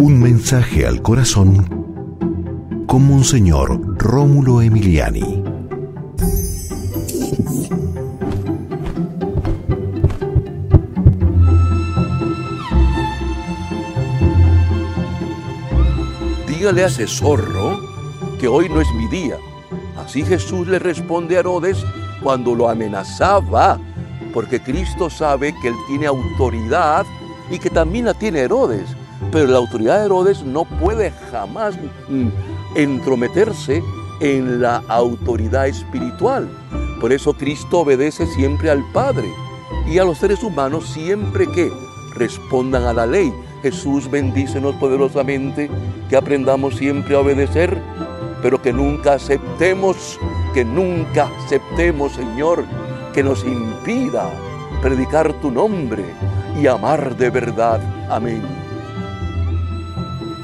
Un mensaje al corazón con Monseñor Rómulo Emiliani. Dígale a ese zorro que hoy no es mi día. Así Jesús le responde a Herodes cuando lo amenazaba, porque Cristo sabe que él tiene autoridad y que también la tiene Herodes. Pero la autoridad de Herodes no puede jamás mm, entrometerse en la autoridad espiritual. Por eso Cristo obedece siempre al Padre y a los seres humanos siempre que respondan a la ley. Jesús bendícenos poderosamente, que aprendamos siempre a obedecer, pero que nunca aceptemos, que nunca aceptemos, Señor, que nos impida predicar tu nombre y amar de verdad. Amén.